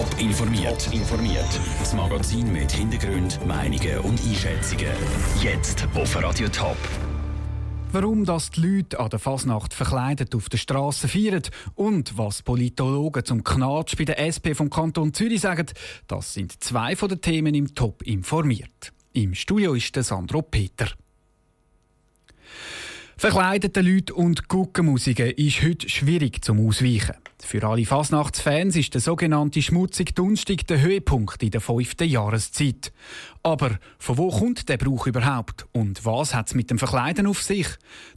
Top informiert. informiert. Das Magazin mit Hintergrund, Meinungen und Einschätzungen. Jetzt auf Radio Top. Warum das die Leute an der Fasnacht verkleidet auf der Straße feiern und was Politologen zum Knatsch bei der SP vom Kanton Zürich sagen, das sind zwei von den Themen im Top informiert. Im Studio ist der Sandro Peter. Verkleidete Leute und Guckenmusiken ist heute schwierig zum Ausweichen. Für alle Fasnachtsfans ist der sogenannte schmutzige Dunstig der Höhepunkt in der fünften Jahreszeit. Aber von wo kommt der Brauch überhaupt und was hat es mit dem Verkleiden auf sich?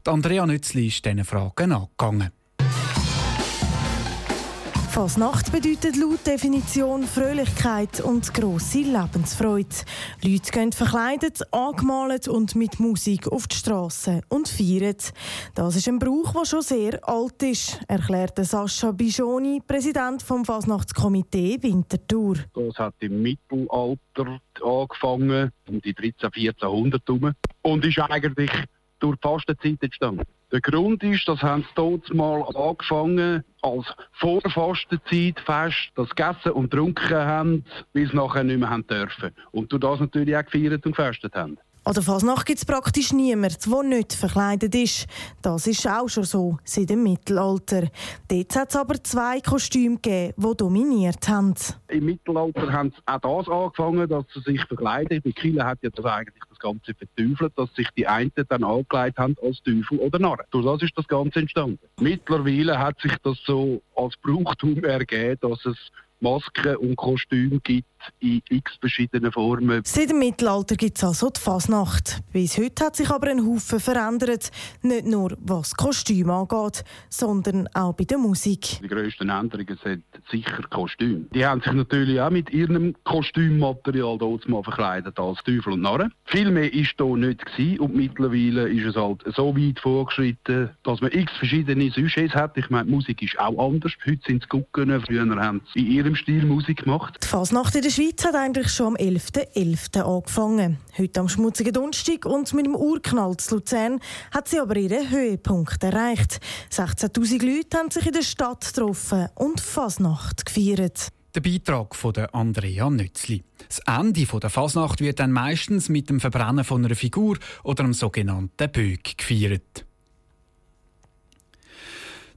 Die Andrea Nützli ist diesen Fragen angegangen. Fasnacht bedeutet laut Definition Fröhlichkeit und grosse Lebensfreude. Leute gehen verkleidet, angemalt und mit Musik auf die Straße und feiern. Das ist ein Brauch, der schon sehr alt ist, erklärte Sascha Bijoni, Präsident vom Fasnachtskomitee Winterthur. Das hat im Mittelalter angefangen, um die 13, 1400 herum, und ist eigentlich durch die Fastenzeit entstanden. Der Grund ist, dass haben sie mal angefangen als Vorfastenzeit das gegessen und getrunken haben, bis sie nachher nicht mehr haben dürfen. Und durch das natürlich auch gefeiert und gefestet haben. An der Fasnacht gibt es praktisch niemanden, der nicht verkleidet ist. Das ist auch schon so seit dem Mittelalter. Dort hat es aber zwei Kostüme gegeben, die dominiert haben. Im Mittelalter haben sie auch das angefangen, dass sie sich verkleiden. Bei Kiel hat ja das eigentlich das Ganze verteufelt, dass sich die einen dann angelegt haben als Teufel oder Narren. Durch das ist das Ganze entstanden. Mittlerweile hat sich das so als Brauchtum ergeben, dass es Masken und Kostüme gibt in x verschiedenen Formen. Seit dem Mittelalter gibt es also die Fasnacht. Bis heute hat sich aber ein Haufen verändert. Nicht nur was Kostüme angeht, sondern auch bei der Musik. Die grössten Änderungen sind sicher Kostüme. Die haben sich natürlich auch mit ihrem Kostümmaterial dort mal verkleidet als Teufel und Narren. Viel mehr ist da nicht gewesen und mittlerweile ist es halt so weit vorgeschritten, dass man x verschiedene Sujets hat. Ich meine, die Musik ist auch anders. Heute sind es Gucken, früher haben sie in ihrem Stil Musik gemacht. Die Fasnacht in der Schweiz hat eigentlich schon am 11.11. .11. angefangen. Heute am schmutzigen Donnerstag und mit dem Urknall zu Luzern hat sie aber ihren Höhepunkt erreicht. 16'000 Leute haben sich in der Stadt getroffen und Fasnacht gefeiert. Der Beitrag von Andrea Nützli. Das Ende der Fasnacht wird dann meistens mit dem Verbrennen von einer Figur oder einem sogenannten Böck gefeiert.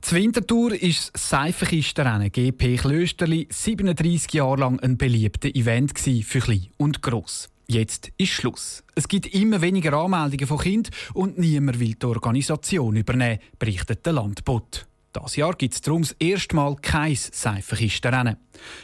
Zur Wintertour ist das Seifenkistenrennen GP Klösterli 37 Jahre lang ein beliebter Event für Klein und Gross. Jetzt ist Schluss. Es gibt immer weniger Anmeldungen von Kind und niemand will die Organisation übernehmen, berichtet der Landbot. Das Jahr gibt es darum das erste Mal kein Seifenkistenrennen.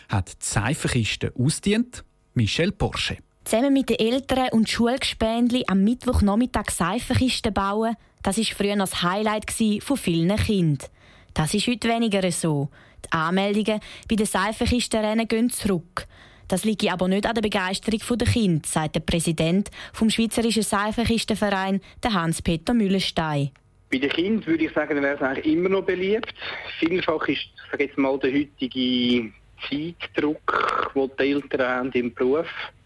Hat die Seifenkiste ausdient? Michel Porsche. Zusammen mit den Eltern und Schulgespendli am Mittwochnachmittag Seifenkisten bauen, das war früher das Highlight von vielen Kindern. Das ist heute weniger so. Die Anmeldungen bei den Seifenkistenrennen gehen zurück. Das liegt aber nicht an der Begeisterung der Kinder, sagt der Präsident vom Schweizerischen Seifenkistenverein, Hans-Peter Müllenstein. Bei den Kindern würde ich sagen, wäre es eigentlich immer noch beliebt. Vielfach ist jetzt mal der heutige Zeitdruck, den die Eltern haben im Beruf haben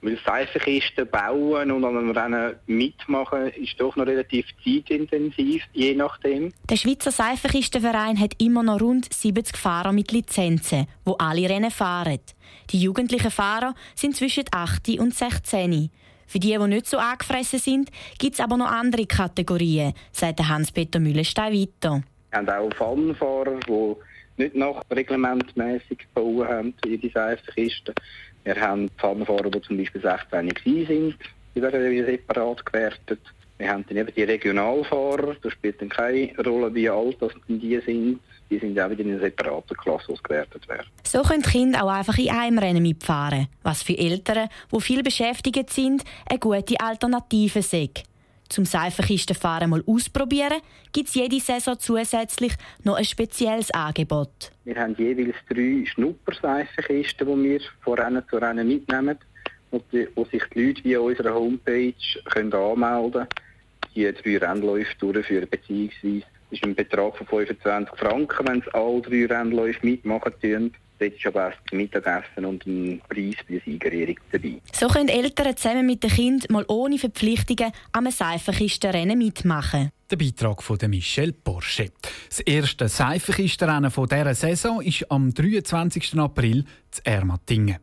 weil Seifenkisten bauen und an einem Rennen mitmachen ist doch noch relativ zeitintensiv, je nachdem. Der Schweizer Seifenkistenverein hat immer noch rund 70 Fahrer mit Lizenzen, wo alle Rennen fahren. Die jugendlichen Fahrer sind zwischen 8 und 16. Für die, die nicht so angefressen sind, gibt es aber noch andere Kategorien, sagt Hans-Peter Müllenstein weiter. Wir haben auch Fun-Fahrer, die nicht nach reglementmäßig gebaut haben, ihre Seifenkisten. Wir haben Pfannenfahrer, die zum Beispiel 16 sind, die werden separat gewertet. Wir haben dann eben die Regionalfahrer, das spielt dann keine Rolle, wie alt das die sind. Die sind auch wieder in einer separaten Klasse ausgewertet werden. So können Kinder auch einfach in einem Rennen mitfahren, was für Eltern, die viel beschäftigt sind, eine gute Alternative ist. Zum Seifenkistenfahren mal ausprobieren, gibt es jede Saison zusätzlich noch ein spezielles Angebot. Wir haben jeweils drei Schnupperseifenkisten, die wir von Rennen zu Rennen mitnehmen, wo sich die Leute via unserer Homepage können anmelden können, die drei Rennläufe durchführen, beziehungsweise ist ein Betrag von 25 Franken, wenn sie alle drei Rennläufe mitmachen. Dort ist aber auch das Mittagessen und ein Preis bei der Siegerehrung dabei. So können Eltern zusammen mit den Kindern mal ohne Verpflichtungen am Seifenkistenrennen mitmachen. Der Beitrag von Michel Porsche. Das erste Seifenkistenrennen dieser Saison ist am 23. April zu Ermatingen.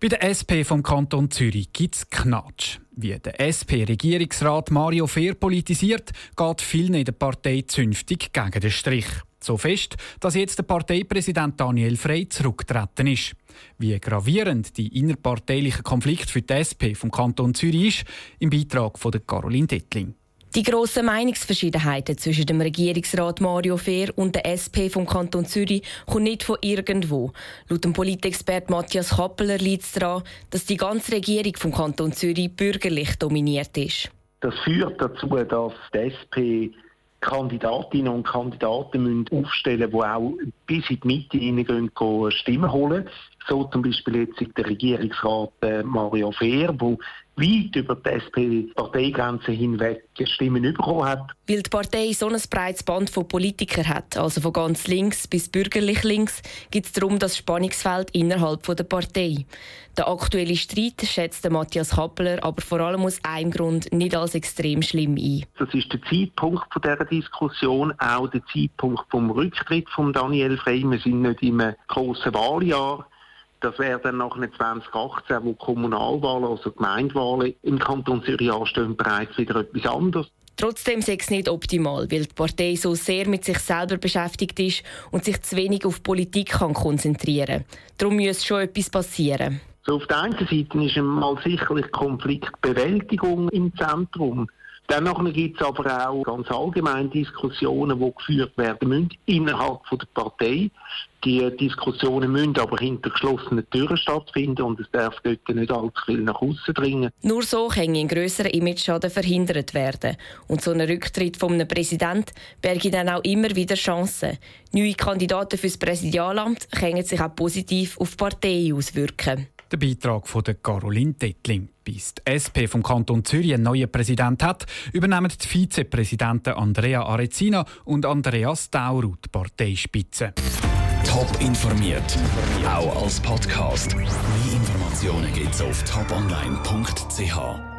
Bei der SP vom Kanton Zürich gibt es Knatsch. Wie der SP-Regierungsrat Mario Fehr politisiert, geht vielen in der Partei zünftig gegen den Strich. So fest, dass jetzt der Parteipräsident Daniel Frey zurückgetreten ist. Wie gravierend die innerparteiliche Konflikt für die SP vom Kanton Zürich ist, im Beitrag von Caroline Dettling. Die grossen Meinungsverschiedenheiten zwischen dem Regierungsrat Mario Fehr und der SP vom Kanton Zürich kommen nicht von irgendwo. Laut dem Politexpert Matthias Kappeler liegt es daran, dass die ganze Regierung vom Kanton Zürich bürgerlich dominiert ist. Das führt dazu, dass die SP Kandidatinnen und Kandidaten müssen aufstellen die auch bis in die Mitte hineingehen, Stimmen holen. So zum Beispiel jetzt der Regierungsrat äh, Mario Fehr, der weit über die SP-Parteigrenzen hinweg Stimmen bekommen hat. Weil die Partei so ein breites Band von Politikern hat, also von ganz links bis bürgerlich links, gibt es darum das Spannungsfeld innerhalb der Partei. Der aktuelle Streit schätzt Matthias Kappeler aber vor allem aus einem Grund nicht als extrem schlimm ein. Das ist der Zeitpunkt dieser Diskussion, auch der Zeitpunkt vom Rücktritt von Daniel Frey. Wir sind nicht im grossen Wahljahr. Das wäre dann nach 2018, wo Kommunalwahlen, also Gemeindewahlen im Kanton Zürich anstehen, bereits wieder etwas anderes. Trotzdem sei es nicht optimal, weil die Partei so sehr mit sich selber beschäftigt ist und sich zu wenig auf Politik kann konzentrieren kann. Darum muss schon etwas passieren. So auf der einen Seite ist mal sicherlich Konfliktbewältigung im Zentrum. Dann gibt es aber auch ganz allgemeine Diskussionen, die geführt werden müssen innerhalb von der Partei. Die Diskussionen müssen aber hinter geschlossenen Türen stattfinden und es darf dort nicht allzu viel nach außen dringen. Nur so kann ein grösserer Image-Schaden verhindert werden. Und so ein Rücktritt von einem Präsident berge dann auch immer wieder Chancen. Neue Kandidaten für das Präsidialamt können sich auch positiv auf die Partei auswirken. Der Beitrag von Caroline Dettling. Bis die SP vom Kanton Zürich einen neuen Präsident hat, übernehmen die Vizepräsidenten Andrea Arezina und Andreas Dauru die Parteispitze. Top informiert, auch als Podcast. Mehr Informationen gibt's auf toponline.ch.